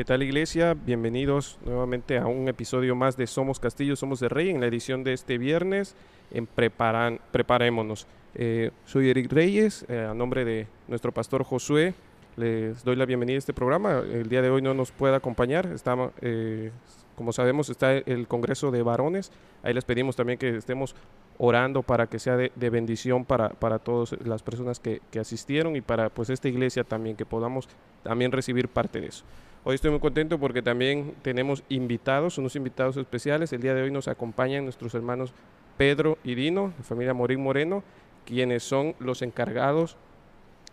¿Qué tal iglesia? Bienvenidos nuevamente a un episodio más de Somos Castillo, Somos de Rey en la edición de este viernes en Preparan, Preparémonos. Eh, soy Eric Reyes, eh, a nombre de nuestro pastor Josué, les doy la bienvenida a este programa. El día de hoy no nos puede acompañar, está, eh, como sabemos está el Congreso de Varones, ahí les pedimos también que estemos orando para que sea de, bendición para, para todas las personas que, que asistieron y para pues esta iglesia también, que podamos también recibir parte de eso. Hoy estoy muy contento porque también tenemos invitados, unos invitados especiales. El día de hoy nos acompañan nuestros hermanos Pedro y Dino, de familia Morín Moreno, quienes son los encargados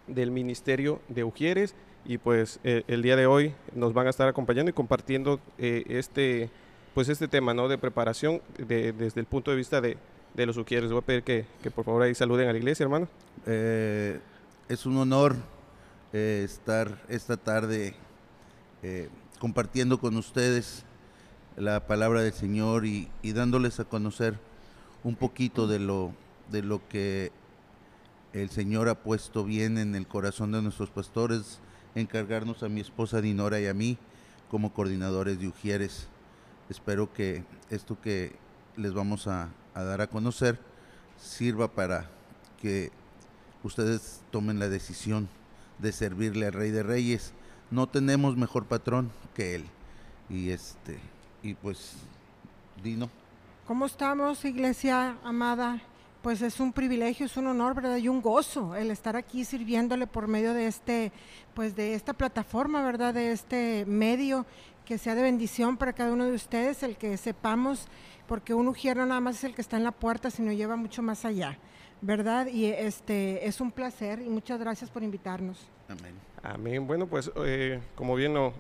del Ministerio de Ujieres. Y pues eh, el día de hoy nos van a estar acompañando y compartiendo eh, este, pues este tema ¿no? de preparación desde el punto de vista de, los Ujieres. Voy a pedir que, por favor ahí saluden a la iglesia, hermano. Eh, es un honor estar esta tarde eh, compartiendo con ustedes la palabra del Señor y, dándoles a conocer un poquito de lo, de lo que el Señor ha puesto bien en el corazón de nuestros pastores, encargarnos a mi esposa Dinora y a mí como coordinadores de Ujieres. Espero que esto que les vamos a, a dar a conocer sirva para que ustedes tomen la decisión de servirle al Rey de Reyes no tenemos mejor patrón que él. Y este, y pues, Dino. ¿Cómo estamos, iglesia amada? Pues es un privilegio, es un honor, ¿verdad? Y un gozo el estar aquí sirviéndole por medio de este, pues de esta plataforma, ¿verdad? De este medio que sea de bendición para cada uno de ustedes, el que sepamos, porque un ujier nada más es el que está en la puerta, sino lleva mucho más allá, ¿verdad? Y este es un placer y muchas gracias por invitarnos. Amén. Amén. Bueno, pues eh, como bien lo,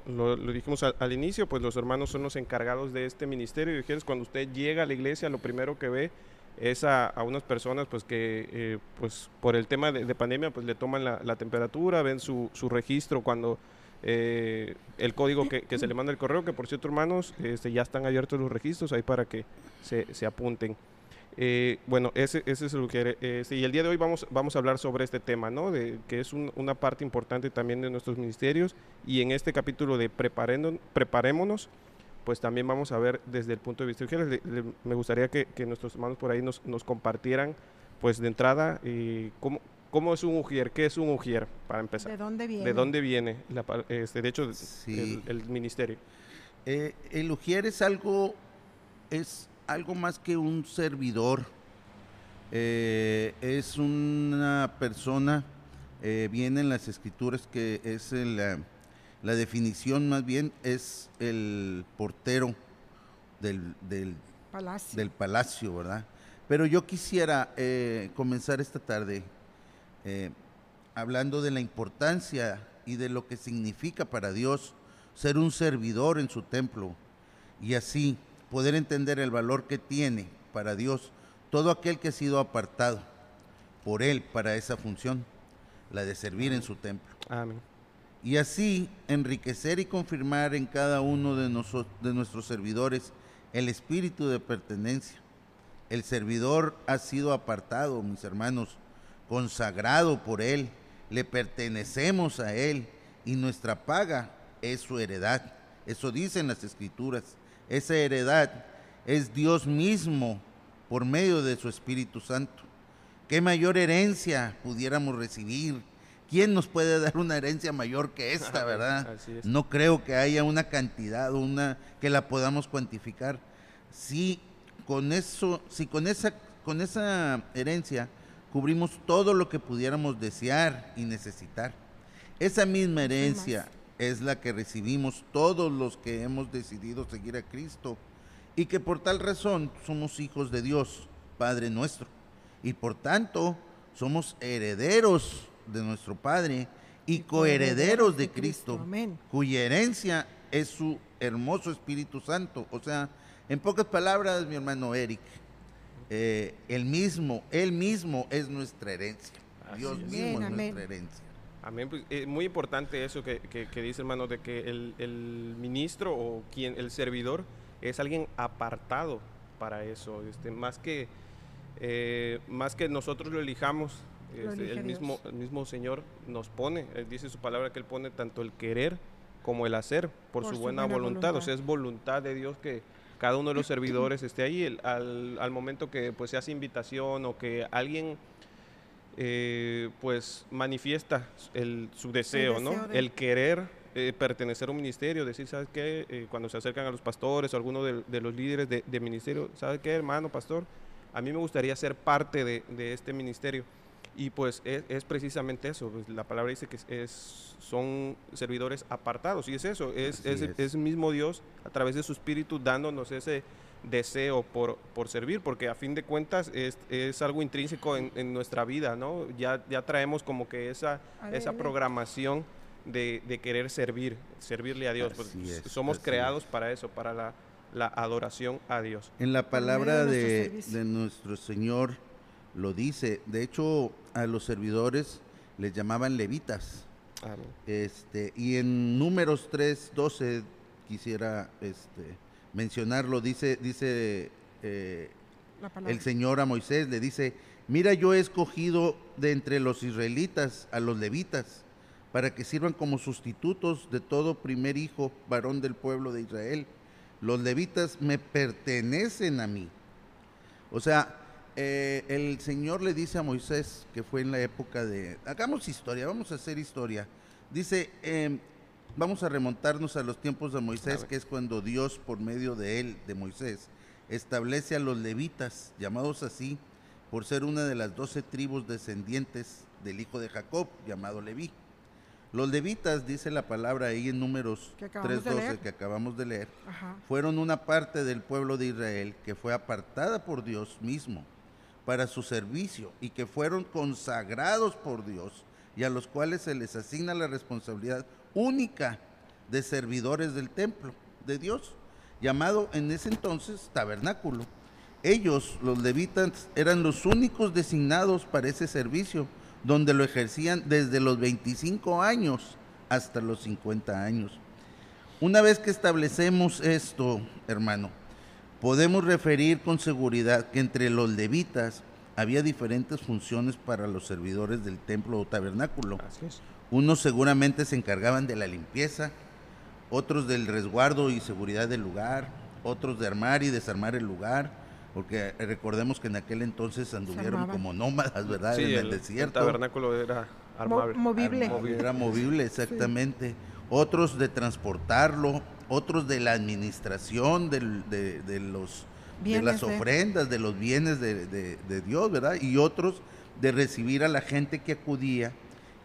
dijimos al, inicio, pues los hermanos son los encargados de este ministerio. Y cuando usted llega a la iglesia, lo primero que ve es a, unas personas pues que eh, pues por el tema de, pandemia pues le toman la, temperatura, ven su, su registro cuando eh, el código que, se le manda el correo, que por cierto hermanos este, ya están abiertos los registros ahí para que se, se apunten. Eh, bueno, ese, ese es lo que... Este, y el día de hoy vamos, vamos a hablar sobre este tema, ¿no? De, que es una parte importante también de nuestros ministerios. Y en este capítulo de Preparémonos, pues también vamos a ver desde el punto de vista de me gustaría que, nuestros hermanos por ahí nos, nos compartieran, pues de entrada, eh, cómo, cómo es un ujier, qué es un ujier, para empezar. ¿De dónde viene? ¿De dónde viene, la, este, de hecho, el, ministerio? Eh, el ujier es algo, es algo más que un servidor. Eh, es una persona, eh, viene en las escrituras que es la definición más bien, es el portero del, del, palacio. del palacio, ¿verdad? Pero yo quisiera eh, comenzar esta tarde hablando de la importancia y de lo que significa para Dios ser un servidor en su templo y así poder entender el valor que tiene para Dios todo aquel que ha sido apartado por Él para esa función, la de servir en su templo. Amén. Y así enriquecer y confirmar en cada uno de, de nuestros servidores el espíritu de pertenencia. El servidor ha sido apartado, mis hermanos, consagrado por Él, le pertenecemos a Él y nuestra paga es su heredad. Eso dicen las escrituras. Esa heredad es Dios mismo por medio de su Espíritu Santo. ¿Qué mayor herencia pudiéramos recibir? ¿Quién nos puede dar una herencia mayor que esta, verdad? No creo que haya una cantidad, una que la podamos cuantificar. Si con eso, si con esa, con esa herencia cubrimos todo lo que pudiéramos desear y necesitar, esa misma herencia es la que recibimos todos los que hemos decidido seguir a Cristo y que por tal razón somos hijos de Dios, Padre nuestro, y por tanto somos herederos de nuestro Padre y coherederos de Cristo, cuya herencia es su hermoso Espíritu Santo. O sea, en pocas palabras, mi hermano Eric, eh, el mismo, él mismo es nuestra herencia. Dios mismo es nuestra herencia. Amén. Pues, es muy importante eso que, dice hermano, de que el, ministro o quien, el servidor, es alguien apartado para eso. Este, más que eh, más que nosotros lo elijamos, este, el mismo, el mismo Señor nos pone, dice su palabra que Él pone tanto el querer como el hacer por, su, buena, voluntad. O sea, es voluntad de Dios que cada uno de los servidores esté ahí. al, al, momento que pues se hace invitación o que alguien eh, pues manifiesta el, su deseo, ¿no? El querer eh, pertenecer a un ministerio, decir, ¿sabes qué? Eh, cuando se acercan a los pastores o alguno de, los líderes de, ministerio, ¿sabes qué, hermano, pastor? A mí me gustaría ser parte de, este ministerio. Y pues es, precisamente eso, pues, la palabra dice que es, son servidores apartados, y es eso, es, es, es, mismo Dios a través de su espíritu dándonos ese deseo por, por servir, porque a fin de cuentas es, es algo intrínseco en, en, nuestra vida, ¿no? Ya, ya traemos como que esa, esa programación de, de, querer servir, servirle a Dios. Pues, somos creados para eso, para la, la, adoración a Dios. En la palabra de, de, nuestro Señor lo dice, de hecho a los servidores les llamaban levitas. Este, y en números 3, 12 quisiera este, mencionarlo, dice, dice eh, el Señor a Moisés, le dice, mira yo he escogido de entre los israelitas a los levitas para que sirvan como sustitutos de todo primer hijo varón del pueblo de Israel. Los levitas me pertenecen a mí. O sea, eh, el Señor le dice a Moisés, que fue en la época de, hagamos historia, vamos a hacer historia. Dice, eh, vamos a remontarnos a los tiempos de Moisés, que es cuando Dios, por medio de él, de Moisés, establece a los levitas, llamados así, por ser una de las doce tribus descendientes del hijo de Jacob, llamado Leví. Los levitas, dice la palabra ahí en números 3.12 que acabamos de leer, fueron una parte del pueblo de Israel que fue apartada por Dios mismo para su servicio y que fueron consagrados por Dios y a los cuales se les asigna la responsabilidad única de servidores del templo de Dios, llamado en ese entonces tabernáculo. Ellos, los levitas, eran los únicos designados para ese servicio, donde lo ejercían desde los 25 años hasta los 50 años. Una vez que establecemos esto, hermano, podemos referir con seguridad que entre los levitas había diferentes funciones para los servidores del templo o tabernáculo. Unos seguramente se encargaban de la limpieza, otros del resguardo y seguridad del lugar, otros de armar y desarmar el lugar, porque recordemos que en aquel entonces anduvieron como nómadas, ¿verdad? en el, desierto. El tabernáculo era armable. movible. Era movible, exactamente. Otros de transportarlo, otros de la administración de, los de las ofrendas, de los bienes de, de Dios, ¿verdad? Y otros de recibir a la gente que acudía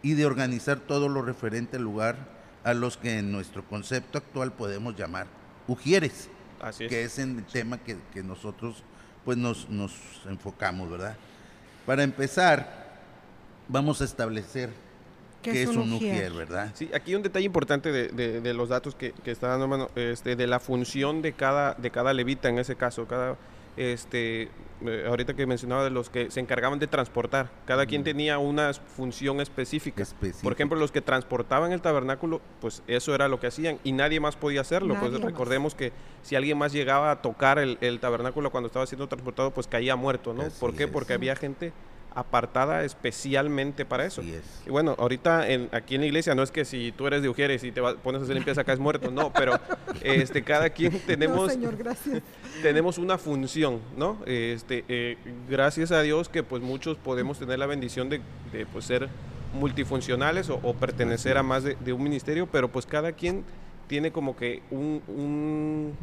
y de organizar todo lo referente al lugar a los que en nuestro concepto actual podemos llamar ujieres, que es el tema que, nosotros pues nos, nos, enfocamos, ¿verdad? Para empezar, vamos a establecer qué, es un ujier? ¿verdad? Sí, aquí un detalle importante de, de, los datos que, que está dando, este, de la función de cada, de cada levita en ese caso, cada este, eh, ahorita que mencionaba de los que se encargaban de transportar, cada quien tenía una función específica. Por ejemplo, los que transportaban el tabernáculo, pues eso era lo que hacían y nadie más podía hacerlo. pues recordemos que si alguien más llegaba a tocar el, tabernáculo cuando estaba siendo transportado, pues caía muerto, ¿no? ¿Por qué? Porque había gente apartada especialmente para eso. Y bueno, ahorita en, aquí en la iglesia no es que si tú eres de Ujieres y te pones a hacer limpieza acá es muerto, no, pero este cada quien tenemos tenemos una función, ¿no? Este eh, gracias a Dios que pues muchos podemos tener la bendición de, pues, ser multifuncionales o, pertenecer a más de, un ministerio, pero pues cada quien tiene como que un,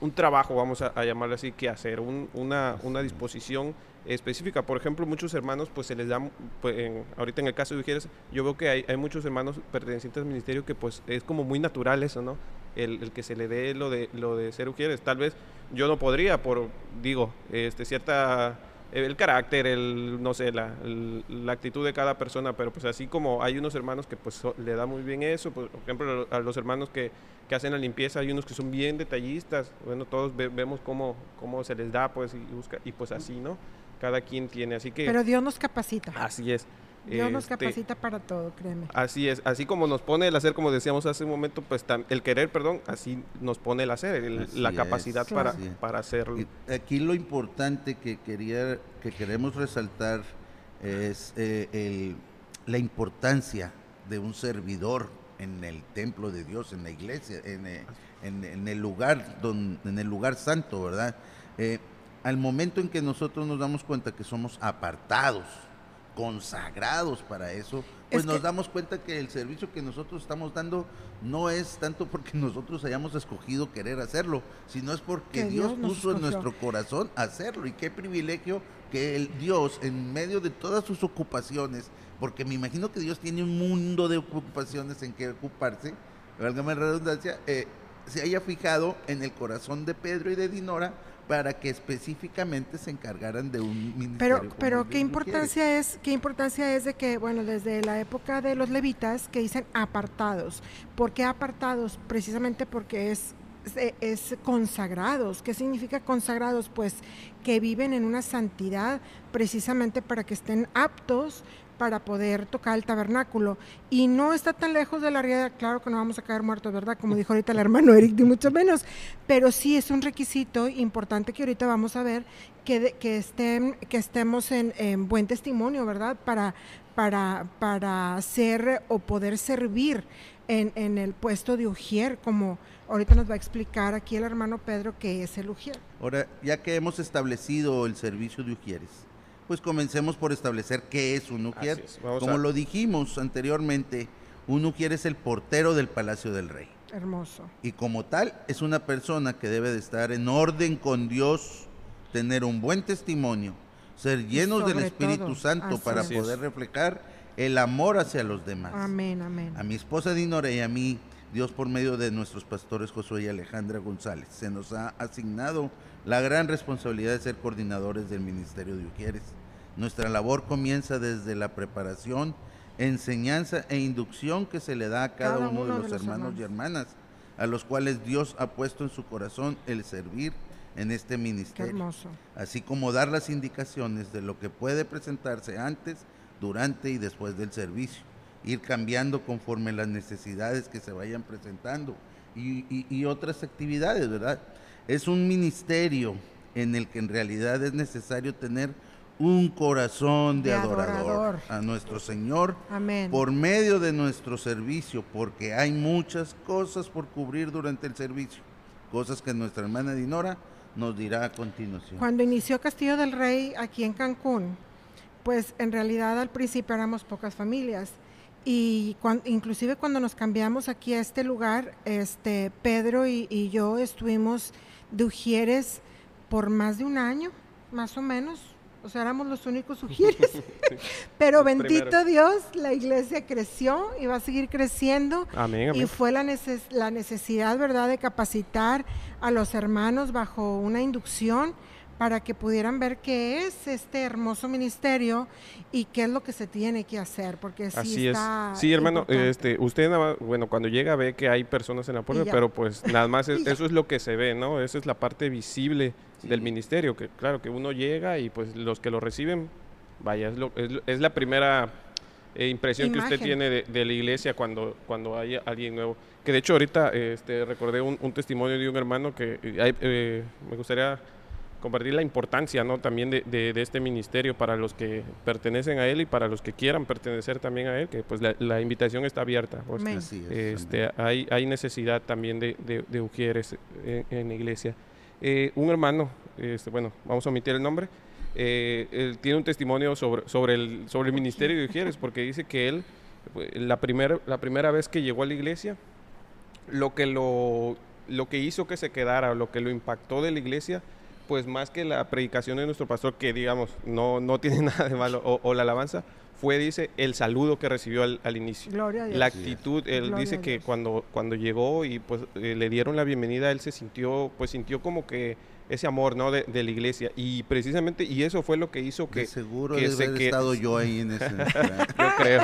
un, trabajo, vamos a, llamarlo así, que hacer, una, una disposición específica. Por ejemplo, muchos hermanos, pues se les da, pues, ahorita en el caso de Ujieres, yo veo que hay, hay, muchos hermanos pertenecientes al ministerio que pues es como muy natural eso, ¿no? El, que se le dé lo de, lo de ser Ujieres. Tal vez yo no podría, por, digo, este, cierta el carácter, el, no sé, la, la, actitud de cada persona, pero pues así como hay unos hermanos que pues le da muy bien eso, por ejemplo, a los hermanos que, que hacen la limpieza, hay unos que son bien detallistas, bueno, todos vemos cómo, cómo se les da, pues, y, busca, y pues así, ¿no? Cada quien tiene. Así que. Pero Dios nos capacita. Así es. Dios nos este, capacita para todo, créeme. Así es, así como nos pone el hacer, como decíamos hace un momento, pues el querer, perdón, así nos pone el hacer, la capacidad para, para hacerlo. aquí lo importante que quería, que queremos resaltar es eh, la importancia de un servidor en el templo de Dios, en la iglesia, en, eh, el lugar en el lugar santo, ¿verdad? Eh, al momento en que nosotros nos damos cuenta que somos apartados, consagrados para eso, pues nos damos cuenta que el servicio que nosotros estamos dando no es tanto porque nosotros hayamos escogido querer hacerlo, sino es porque Dios, puso en nuestro corazón hacerlo. Y qué privilegio que el Dios, en medio de todas sus ocupaciones, porque me imagino que Dios tiene un mundo de ocupaciones en que ocuparse, válgame la redundancia, eh, se haya fijado en el corazón de Pedro y de Dinora para que específicamente se encargaran de un ministerio. Pero, pero qué importancia es, qué importancia es de que, bueno, desde la época de los levitas que dicen apartados. ¿Por qué apartados? Precisamente porque es es consagrados. ¿Qué significa consagrados? Pues que viven en una santidad precisamente para que estén aptos para poder tocar el tabernáculo. Y no está tan lejos de la realidad, claro que no vamos a caer muertos, ¿verdad? Como dijo ahorita el hermano Eric, ni mucho menos, pero sí es un requisito importante que ahorita vamos a ver que, que, estén, que estemos en, buen testimonio, ¿verdad? Para, para, para ser o poder servir en, en el puesto de Ujier, como ahorita nos va a explicar aquí el hermano Pedro qué es el Ujier. Ahora, ya que hemos establecido el servicio de Ujieres, pues comencemos por establecer qué es un ujier. Como lo dijimos anteriormente, un ujier es el portero del palacio del rey. Hermoso. Y como tal, es una persona que debe de estar en orden con Dios, tener un buen testimonio, ser llenos del Espíritu Santo para poder reflejar el amor hacia los demás. Amén, amén. A mi esposa Dinora y a mí, Dios por medio de nuestros pastores Josué y Alejandra González, se nos ha asignado la gran responsabilidad de ser coordinadores del Ministerio de Ujieres. Nuestra labor comienza desde la preparación, enseñanza e inducción que se le da a cada, uno, de los, hermanos, y hermanas, a los cuales Dios ha puesto en su corazón el servir en este ministerio. Así como dar las indicaciones de lo que puede presentarse antes, durante y después del servicio. Ir cambiando conforme las necesidades que se vayan presentando y, y otras actividades, ¿verdad? Es un ministerio en el que en realidad es necesario tener un corazón de, adorador, a nuestro Señor por medio de nuestro servicio, porque hay muchas cosas por cubrir durante el servicio, cosas que nuestra hermana Dinora nos dirá a continuación. Cuando inició Castillo del Rey aquí en Cancún, pues en realidad al principio éramos pocas familias. Y inclusive cuando nos cambiamos aquí a este lugar, este Pedro y, y yo estuvimos de Ujieres por más de un año, más o menos, o sea, éramos los únicos sugieres. Pero bendito Dios, la iglesia creció y va a seguir creciendo. Amén, Y fue la, la necesidad, ¿verdad?, de capacitar a los hermanos bajo una inducción para que pudieran ver qué es este hermoso ministerio y qué es lo que se tiene que hacer, porque sí Así está es. Sí, hermano, este, usted bueno, cuando llega ve que hay personas en la puerta, pero pues nada más eso es lo que se ve, ¿no? Esa es la parte visible del ministerio, que claro, que uno llega y pues los que lo reciben, vaya, es, lo, es, la primera eh, impresión que usted tiene de, la iglesia cuando, cuando hay alguien nuevo. Que de hecho ahorita este, recordé un, testimonio de un hermano que eh, eh, me gustaría compartir la importancia ¿no? también de, de, este ministerio para los que pertenecen a él y para los que quieran pertenecer también a él, que pues la, invitación está abierta. Pues, este, hay, hay necesidad también de, de, ujieres en, la iglesia. Eh, un hermano, este, bueno, vamos a omitir el nombre, eh, él tiene un testimonio sobre, sobre, el, sobre el ministerio de ujieres, porque dice que él, la, primera la primera vez que llegó a la iglesia, lo que lo, lo que hizo que se quedara, lo que lo impactó de la iglesia, pues más que la predicación de nuestro pastor, que digamos, no, no tiene nada de malo, o, la alabanza, fue, dice, el saludo que recibió al, inicio. Gloria a Dios. La actitud, él dice que cuando, cuando llegó y pues eh, le dieron la bienvenida, él se sintió, pues sintió como que ese amor no de, la iglesia. Y precisamente y eso fue lo que hizo que seguro que de haber estado yo ahí en ese yo creo.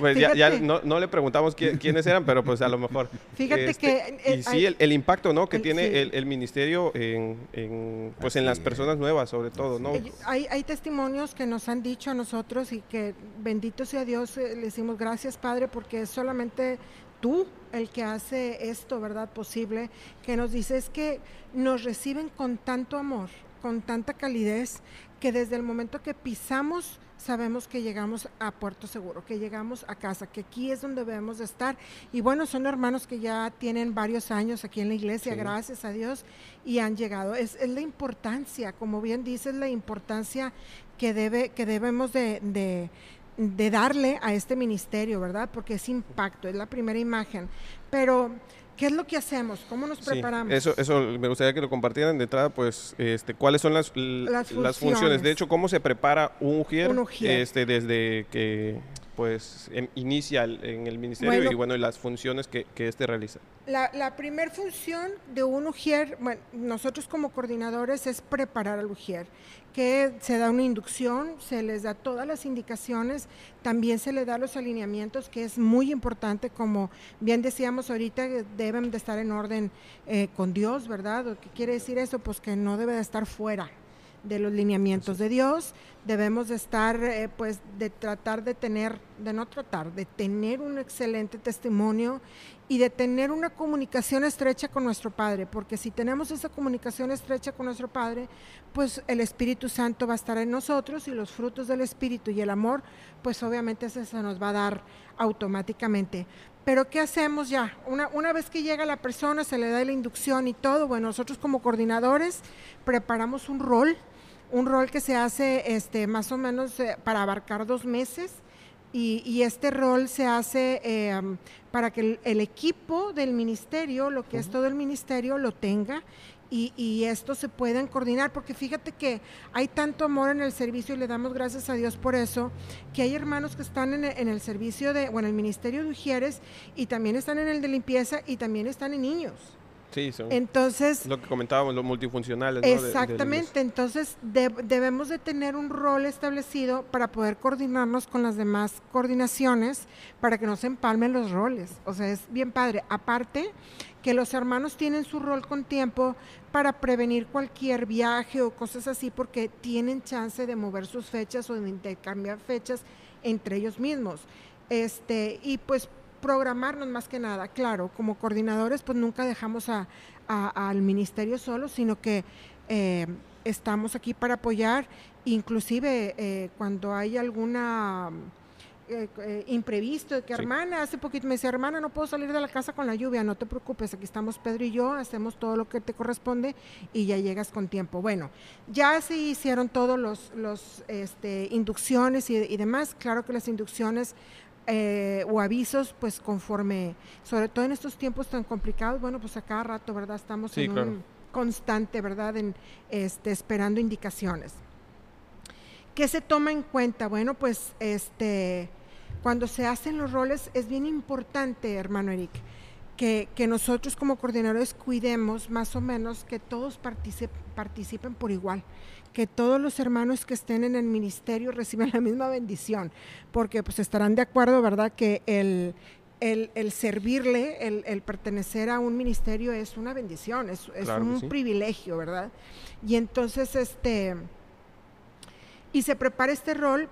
Pues ya, no, le preguntamos quiénes eran pero pues a lo mejor fíjate este, que y sí el, impacto no que tiene el, ministerio en, pues en las personas nuevas sobre todo no hay, hay testimonios que nos han dicho a nosotros y que bendito sea Dios eh, le decimos gracias padre porque es solamente tú el que hace esto, ¿verdad? Posible, que nos dice es que nos reciben con tanto amor, con tanta calidez, que desde el momento que pisamos sabemos que llegamos a puerto seguro, que llegamos a casa, que aquí es donde debemos de estar. Y bueno, son hermanos que ya tienen varios años aquí en la iglesia, gracias a Dios, y han llegado. Es, la importancia, como bien dices, la importancia que, debe, que debemos de, de darle a este ministerio, ¿verdad? Porque es impacto, es la primera imagen. Pero ¿Qué es lo que hacemos? ¿Cómo nos preparamos? eso, eso me gustaría que lo compartieran de entrada, pues, este, cuáles son las, las, funciones. De hecho, cómo se prepara un ujier, Este, desde que pues em, inicia en el ministerio y bueno, las funciones que, que este realiza. La, la primera función de un UJIER, bueno, nosotros como coordinadores es preparar al UJIER, que se da una inducción, se les da todas las indicaciones, también se le da los alineamientos, que es muy importante, como bien decíamos ahorita, deben de estar en orden eh, con Dios, ¿verdad? ¿Qué quiere decir eso? Pues que no debe de estar fuera de los lineamientos de Dios, debemos de estar, eh, pues, de tratar de tener, de no tratar, de tener un excelente testimonio y de tener una comunicación estrecha con nuestro Padre, porque si tenemos esa comunicación estrecha con nuestro Padre, pues el Espíritu Santo va a estar en nosotros y los frutos del Espíritu y el amor, pues obviamente eso se nos va a dar automáticamente. Pero ¿qué hacemos ya? Una, una vez que llega la persona, se le da la inducción y todo, bueno, nosotros como coordinadores preparamos un rol, un rol que se hace este, más o menos eh, para abarcar dos meses. Y, este rol se hace eh, para que el, equipo del ministerio, lo que es todo el ministerio, lo tenga y, y, esto se pueden coordinar, porque fíjate que hay tanto amor en el servicio y le damos gracias a Dios por eso, que hay hermanos que están en el, en el servicio de, bueno, el ministerio de Ujieres y también están en el de limpieza y también están en niños. Sí, son entonces, lo que comentábamos, los multifuncionales. Exactamente, entonces debemos de tener un rol establecido para poder coordinarnos con las demás coordinaciones para que no se empalmen los roles. O sea, es bien padre. Aparte que los hermanos tienen su rol con tiempo para prevenir cualquier viaje o cosas así porque tienen chance de mover sus fechas o de intercambiar fechas entre ellos mismos. Este, y pues programarnos más que nada. Claro, como coordinadores, pues nunca dejamos a, al ministerio solo, sino que eh, estamos aquí para apoyar, inclusive eh, cuando hay alguna... Eh, imprevisto, de que hermana, hace poquito me decía, hermana, no puedo salir de la casa con la lluvia, no te preocupes, aquí estamos Pedro y yo, hacemos todo lo que te corresponde y ya llegas con tiempo. Bueno, ya se hicieron todos los, los este, inducciones y, y, demás, claro que las inducciones eh, o avisos, pues conforme, sobre todo en estos tiempos tan complicados, bueno, pues a cada rato, ¿verdad? Estamos en un constante, ¿verdad? En, este, esperando indicaciones. ¿Qué se toma en cuenta? Bueno, pues este, cuando se hacen los roles es bien importante, hermano Eric, que, que nosotros como coordinadores cuidemos más o menos que todos participen por igual que todos los hermanos que estén en el ministerio reciban la misma bendición, porque pues estarán de acuerdo, ¿verdad? Que el, el, servirle, el, pertenecer a un ministerio es una bendición, es, un privilegio, ¿verdad? Y entonces, este, y se prepara este rol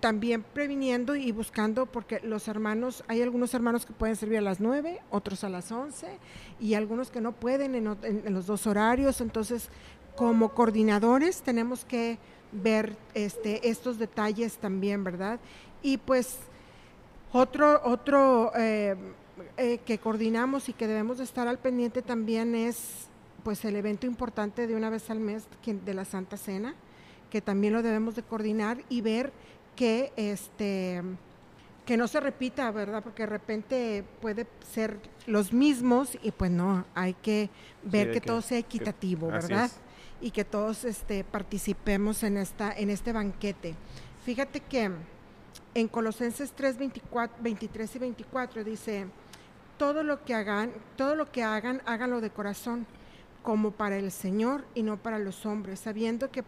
también previniendo y buscando, porque los hermanos, hay algunos hermanos que pueden servir a las 9, otros a las 11, y algunos que no pueden en, en los dos horarios, entonces como coordinadores tenemos que ver este, estos detalles también, ¿verdad? Y pues otro, otro eh, eh, que coordinamos y que debemos de estar al pendiente también es pues el evento importante de una vez al mes de la Santa Cena, que también lo debemos de coordinar y ver que este que no se repita, ¿verdad? Porque de repente puede ser los mismos y pues no, hay que ver que, todo sea equitativo, ¿verdad? y que todos este, participemos en, esta, en este banquete. Fíjate que en Colosenses 3, 23 y 24 dice, todo lo que hagan, todo lo que hagan, háganlo de corazón, como para el Señor y no para los hombres, sabiendo que,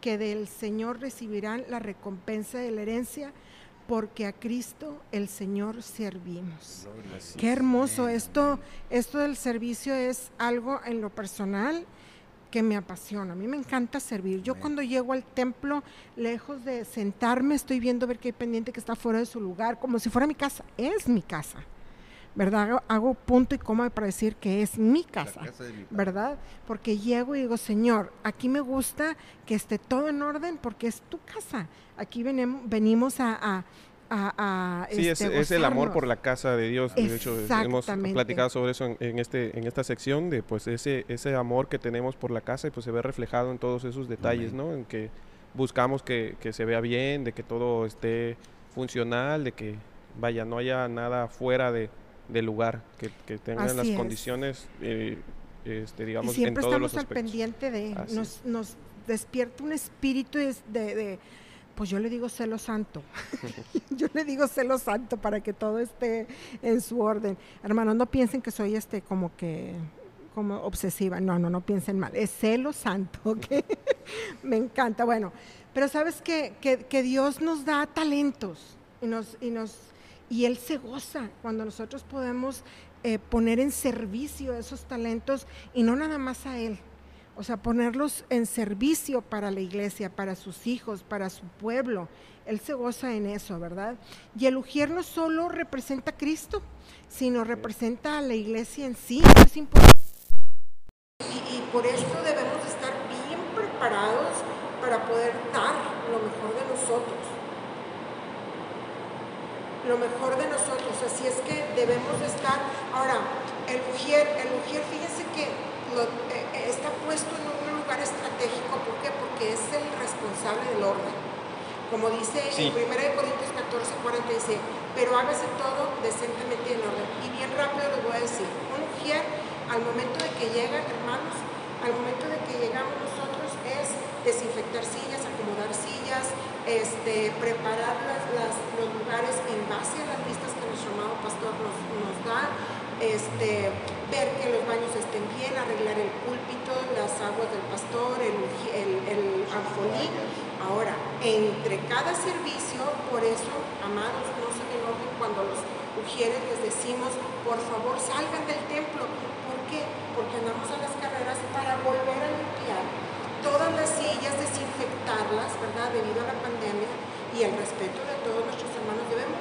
que del Señor recibirán la recompensa de la herencia, porque a Cristo el Señor servimos. Qué hermoso esto, esto del servicio es algo en lo personal que me apasiona. A mí me encanta servir. Yo cuando llego al templo, lejos de sentarme, estoy viendo ver que hay pendiente que está fuera de su lugar, como si fuera mi casa. Es mi casa. ¿Verdad? Hago, punto y coma para decir que es mi casa, ¿verdad? Porque llego y digo, Señor, aquí me gusta que esté todo en orden porque es tu casa. Aquí venimos a, a, sí, es, este, el amor por la casa de Dios. De hecho, hemos platicado sobre eso en, este, en esta sección, de pues ese, ese amor que tenemos por la casa y pues se ve reflejado en todos esos detalles, ¿no? En que buscamos que, que, se vea bien, de que todo esté funcional, de que, vaya, no haya nada fuera de, del lugar, que, que tengan las condiciones, eh, este, digamos, siempre en todos estamos al pendiente de, nos, nos, despierta un espíritu de, de, pues yo le digo celo santo, yo le digo celo santo para que todo esté en su orden. Hermanos, no piensen que soy este como que como obsesiva, no, no, no piensen mal, es celo santo, ¿ok? Me encanta, bueno, pero sabes que, que, que Dios nos da talentos y nos, y nos y Él se goza cuando nosotros podemos eh, poner en servicio esos talentos y no nada más a Él. O sea, ponerlos en servicio para la iglesia, para sus hijos, para su pueblo. Él se goza en eso, ¿verdad? Y el ujier no solo representa a Cristo, sino representa a la iglesia en sí. Es importante. Y, y por eso debemos estar bien preparados para poder dar lo mejor de nosotros lo mejor de nosotros. Así es que debemos de estar. Ahora, el Ujier, el Ujier fíjense que eh, está puesto en un lugar estratégico. ¿Por qué? Porque es el responsable del orden. Como dice en 1 Corintios 14, 40, dice, pero hágase todo decentemente en orden. Y bien rápido les voy a decir, un Ujier, al momento de que llega, hermanos, al momento de que llegamos nosotros es desinfectar sillas, acomodar sillas, este, preparar los lugares en base a las listas que nuestro amado pastor nos, da, este, ver que los baños estén bien, arreglar el púlpito, las aguas del pastor, el, el, el Ahora, entre cada servicio, por eso, amados, no se enojen cuando los ujieres les decimos, por favor, salgan del templo. ¿Por qué? Porque andamos a las carreras para volver a limpiar todas las sillas, ¿verdad? Debido a la pandemia y el respeto de todos nuestros hermanos, debemos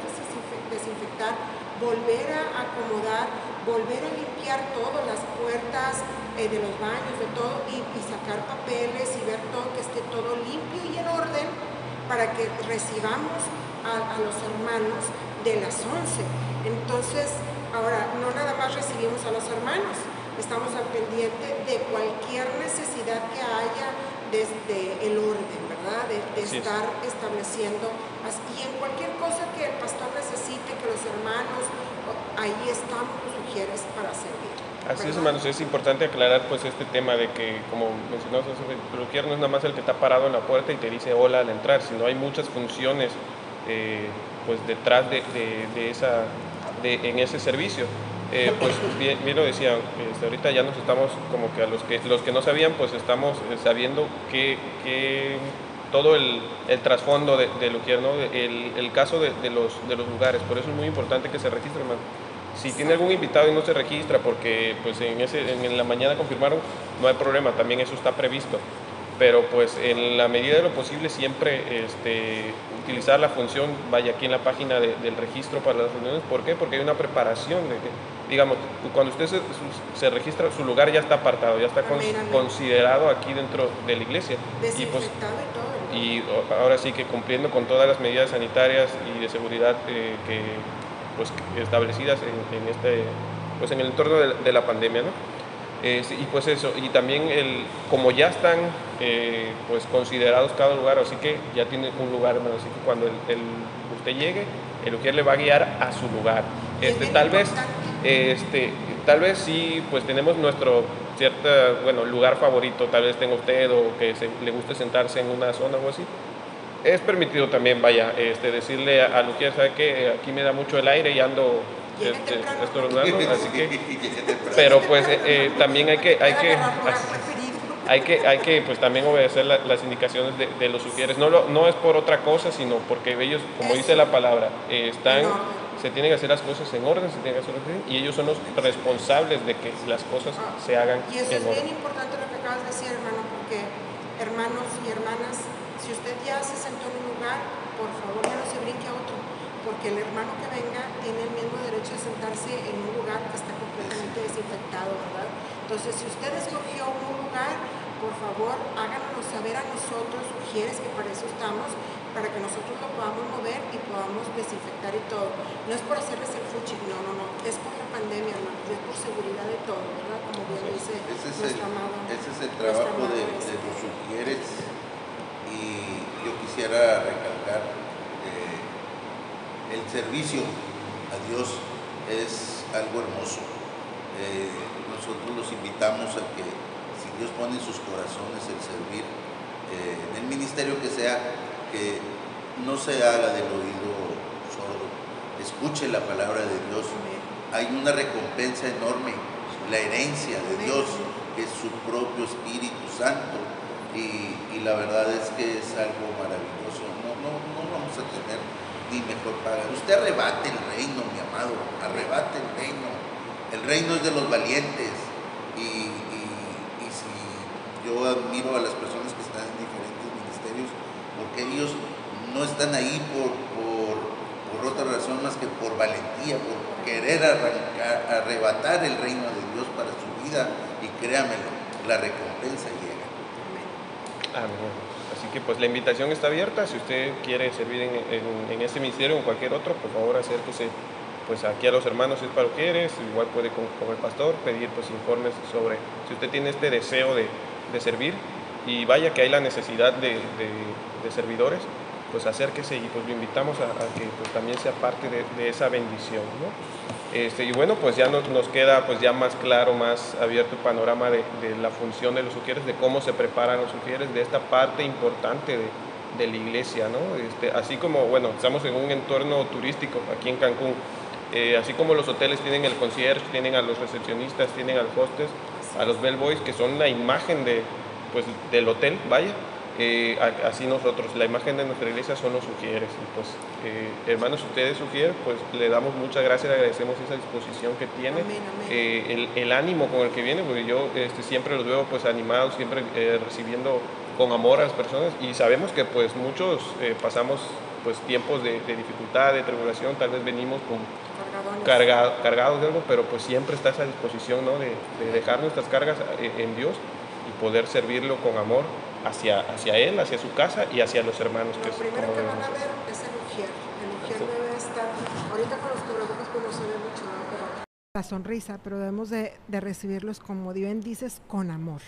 desinfectar, volver a acomodar, volver a limpiar todas las puertas eh, de los baños, de todo, y, sacar papeles y ver todo, que esté todo limpio y en orden para que recibamos a, a los hermanos de las 11. Entonces, ahora, no nada más recibimos a los hermanos, estamos al pendiente de cualquier necesidad que haya desde el orden, ¿verdad? De, estar estableciendo, y en cualquier cosa que el pastor necesite, que los hermanos, ahí estamos los sugieres para servir. Así es, hermanos, es importante aclarar pues este tema de que, como mencionamos, el ujier no es nada más el que está parado en la puerta y te dice hola al entrar, sino hay muchas funciones eh, pues detrás de, de, esa, de, en ese servicio. Eh, pues bien, lo decía, este, ahorita ya nos estamos como que a los que los que no sabían, pues estamos eh, sabiendo que, todo el, trasfondo de, de ¿no? el, el, caso de, los, de los lugares, por eso es muy importante que se registre, hermano. Si tiene algún invitado y no se registra porque pues en, ese, en la mañana confirmaron, no hay problema, también eso está previsto pero pues en la medida de lo posible siempre este, utilizar la función, vaya aquí en la página del registro para las reuniones, ¿por qué? Porque hay una preparación, de, digamos, cuando usted se, registra, su lugar ya está apartado, ya está considerado aquí dentro de la iglesia. Y, pues, y ahora sí que cumpliendo con todas las medidas sanitarias y de seguridad eh, que, pues, establecidas en, este, pues, en el entorno de, de la pandemia, ¿no? Y pues eso, y también el, como ya están eh, pues considerados cada lugar, así que ya tiene un lugar, así que cuando el, usted llegue, el ujier le va a guiar a su lugar. Este, tal vez, este, tal vez sí, pues tenemos nuestro cierto, bueno, lugar favorito, tal vez tenga usted o que le guste sentarse en una zona o así. Es permitido también, vaya, este, decirle al ujier, ¿sabe que Aquí me da mucho el aire y ando este, así que, pero pues eh, eh, también hay que, hay que, hay que, hay que pues también obedecer las indicaciones de, los sugieres. No, no es por otra cosa, sino porque ellos, como dice la palabra, eh, están, se tienen que hacer las cosas en orden, se tienen que hacer y ellos son los responsables de que las cosas se hagan. Y eso es bien importante lo que acabas de decir, hermano, porque hermanos y hermanas, si usted ya se sentó en un lugar, por favor ya no se brinque a otro porque el hermano que venga tiene el mismo derecho de sentarse en un lugar que está completamente desinfectado, ¿verdad? Entonces, si usted escogió un lugar, por favor, háganos saber a nosotros, sugieres que para eso estamos, para que nosotros lo podamos mover y podamos desinfectar y todo. No es por hacerles el fuchi, no, no, no, es por la pandemia, hermano, es por seguridad de todo, ¿verdad? Como bien dice ese es nuestro el, amado. ese es el trabajo de, de este. los sugieres y yo quisiera recalcar eh, el servicio a Dios es algo hermoso. Eh, nosotros los invitamos a que si Dios pone en sus corazones el servir eh, en el ministerio que sea, que no se haga del oído sordo, escuche la palabra de Dios. Hay una recompensa enorme, la herencia de Dios, que es su propio Espíritu Santo, y, y la verdad es que es algo maravilloso. No, no, no vamos a tener ni mejor paga. Usted arrebate el reino, mi amado, arrebate el reino. El reino es de los valientes. Y, y- y si yo admiro a las personas que están en diferentes ministerios, porque ellos no están ahí por, por, por otra razón más que por valentía, por querer arrancar, arrebatar el reino de Dios para su vida. Y créamelo, la recompensa llega. Amén. Así que pues la invitación está abierta. Si usted quiere servir en, este ministerio o en cualquier otro, por favor acérquese pues aquí a los hermanos si es quieres. Igual puede con, con el pastor pedir pues informes sobre si usted tiene este deseo de, de servir y vaya que hay la necesidad de, de- servidores, pues acérquese y pues lo invitamos a, que pues también sea parte de, de esa bendición, ¿no? Este, y bueno, pues ya nos, queda pues ya más claro, más abierto el panorama de, la función de los sugieres, de cómo se preparan los sugieres, de esta parte importante de, la iglesia, ¿no? Este, así como, bueno, estamos en un entorno turístico aquí en Cancún, eh, así como los hoteles tienen el concierge, tienen a los recepcionistas, tienen a los hostes, a los bellboys, que son la imagen de, pues, del hotel, vaya. Eh, así nosotros, la imagen de nuestra iglesia son los sugieres. Y pues, eh, hermanos, ustedes sugieren, pues le damos muchas gracias, le agradecemos esa disposición que tiene, Amén, amén. eh, el, el ánimo con el que viene, porque yo este, siempre los veo pues animados, siempre recibiendo con amor a las personas y sabemos que pues muchos pasamos pues tiempos de, de dificultad, de tribulación, tal vez venimos con Cargadones. carga- cargados de algo, pero pues siempre está esa disposición ¿no? de, de dejar nuestras cargas en Dios y poder servirlo con amor hacia, hacia Él, hacia su casa y hacia los hermanos, que Lo es primero como que van debemos a ver es el ujier. El ujier debe estar, ahorita con los cubrebocas pues no se ve mucho, ¿no? pero la sonrisa, pero debemos de, de recibirlos como bien dices, con amor.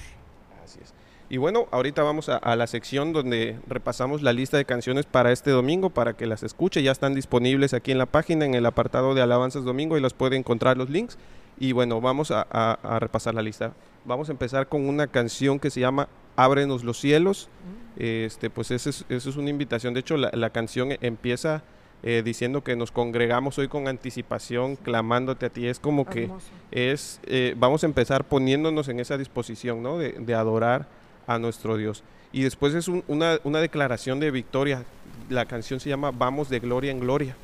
Así es. Y bueno, ahorita vamos a, a la sección donde repasamos la lista de canciones para este domingo para que las escuche. Ya están disponibles aquí en la página, en el apartado de Alabanzas Domingo y los puede encontrar los links. Y bueno, vamos a, a- a repasar la lista. Vamos a empezar con una canción que se llama Ábrenos los cielos. Este, pues esa es, es una invitación. De hecho, la, la canción empieza eh, diciendo que nos congregamos hoy con anticipación, clamándote a ti. Es como que Hermoso. es, eh, vamos a empezar poniéndonos en esa disposición, ¿no? De, de adorar a nuestro Dios. Y después es un- una, una declaración de victoria. La canción se llama Vamos de gloria en gloria.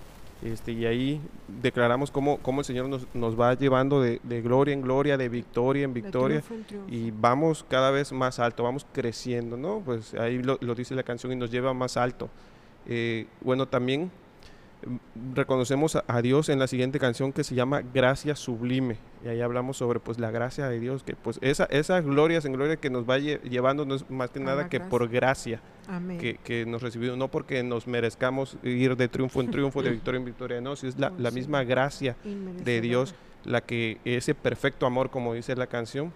Este, y ahí declaramos cómo, cómo el Señor nos, nos va llevando de, de gloria en gloria, de victoria en victoria. triunfo en triunfo. Y vamos cada vez más alto, vamos creciendo, ¿no? Pues ahí lo, lo dice la canción y nos lleva más alto. Eh, bueno, también reconocemos a, Dios en la siguiente canción que se llama Gracia Sublime. Y ahí hablamos sobre pues la gracia de Dios, que pues esa, esas glorias en gloria que nos va lle- llevando no es más que nada que por gracia Amén. que, que nos recibido, no porque nos merezcamos ir de triunfo en triunfo, de victoria en victoria, no, si es la, Oh, la sí. misma gracia de. Dios la que ese perfecto amor, como dice la canción,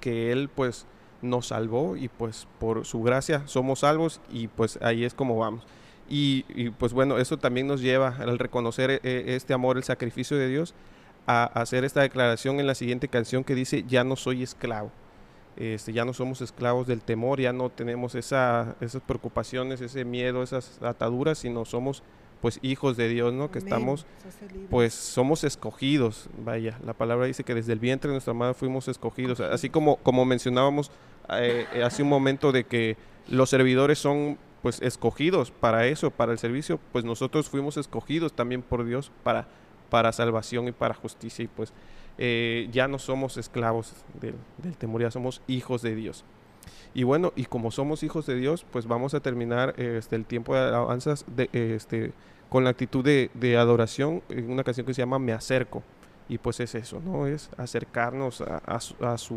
que Él pues nos salvó y pues por su gracia somos salvos y pues ahí es como vamos. Y, y, pues bueno, eso también nos lleva al reconocer eh, eh, este amor, el sacrificio de Dios, a, hacer esta declaración en la siguiente canción que dice, ya no soy esclavo. Este, ya no somos esclavos del temor, ya no tenemos esa, esas preocupaciones, ese miedo, esas ataduras, sino somos pues hijos de Dios, ¿no? Que Amén. estamos pues somos escogidos, vaya, la palabra dice que desde el vientre de nuestra madre fuimos escogidos, así como, como mencionábamos eh, hace un momento de que los servidores son pues escogidos para eso, para el servicio, pues nosotros fuimos escogidos también por Dios para, para salvación y para justicia y pues eh, ya no somos esclavos del, temor, ya somos hijos de Dios. Y bueno, y como somos hijos de Dios, pues vamos a terminar este, el tiempo de alabanzas de, este, con la actitud de, de adoración, en una canción que se llama Me acerco. Y pues es eso, ¿no? Es acercarnos a, a su, a, su,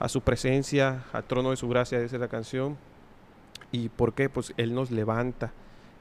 a su presencia, al trono de su gracia, esa es la canción. ¿Y por qué? Pues Él nos levanta.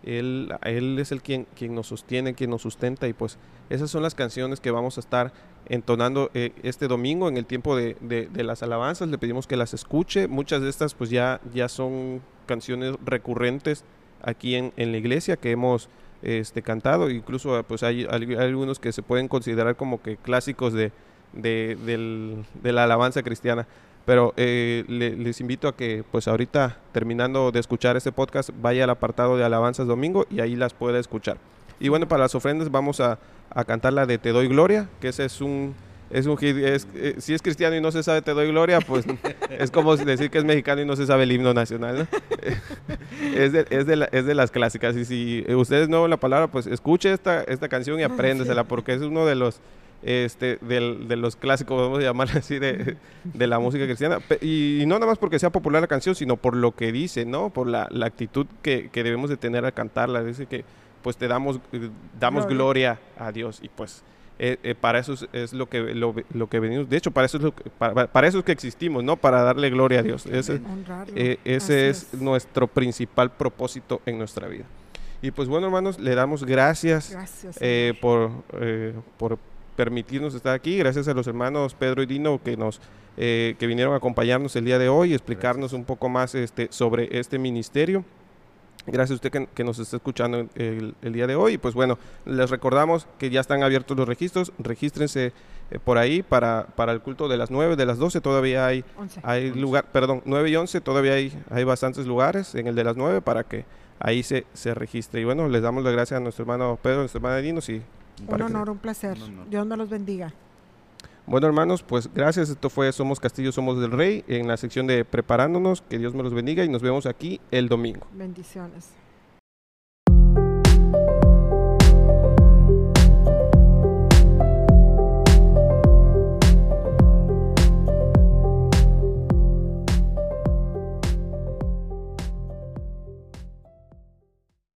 Él, él es el quien, quien nos sostiene, quien nos sustenta y pues esas son las canciones que vamos a estar entonando eh, este domingo en el tiempo de, de, las alabanzas. Le pedimos que las escuche. Muchas de estas pues ya, ya son canciones recurrentes aquí en, en la iglesia que hemos este, cantado. Incluso pues hay, hay, algunos que se pueden considerar como que clásicos de, de, del, de la alabanza cristiana. Pero eh, le, les invito a que pues ahorita terminando de escuchar este podcast vaya al apartado de alabanzas domingo y ahí las pueda escuchar. Y bueno, para las ofrendas vamos a, a cantar la de Te doy gloria, que ese es un es un hit, es, eh, si es cristiano y no se sabe Te doy gloria, pues es como decir que es mexicano y no se sabe el himno nacional. ¿no? es, de, es, de la, es, de, las clásicas. Y si ustedes no la palabra, pues escuche esta, esta canción y apréndesela, porque es uno de los este, del, de los clásicos, vamos a llamar así, de, de la música cristiana. Y, y, no nada más porque sea popular la canción, sino por lo que dice, ¿no? Por la, la actitud que, que, debemos de tener al cantarla. Dice que pues te damos, damos gloria, gloria a Dios y pues eh, eh, para eso es, es, lo, que, lo, lo, que venimos. De hecho, para eso, es lo que, para, para, eso es que existimos, ¿no? Para darle gloria a Dios. Ese, eh, ese es, es, nuestro principal propósito en nuestra vida. Y pues bueno, hermanos, le damos gracias, gracias eh, por, por permitirnos estar aquí. Gracias a los hermanos Pedro y Dino que nos que vinieron a acompañarnos el día de hoy y explicarnos gracias. un poco más este, sobre este ministerio. Gracias a usted que, que nos está escuchando el, el, día de hoy. Pues bueno, les recordamos que ya están abiertos los registros. Regístrense eh, por ahí para, para el culto de las 9, de las 12. Todavía hay, 11. hay 11. lugar, perdón, 9 y 11. Todavía hay, hay bastantes lugares en el de las 9 para que ahí se, se registre. Y bueno, les damos las gracias a nuestro hermano Pedro, a nuestra hermana Dinos. Y un honor, un placer. Un honor. Dios nos los bendiga. Bueno, hermanos, pues gracias. Esto fue Somos Castillo, Somos del Rey en la sección de Preparándonos. Que Dios me los bendiga y nos vemos aquí el domingo. Bendiciones.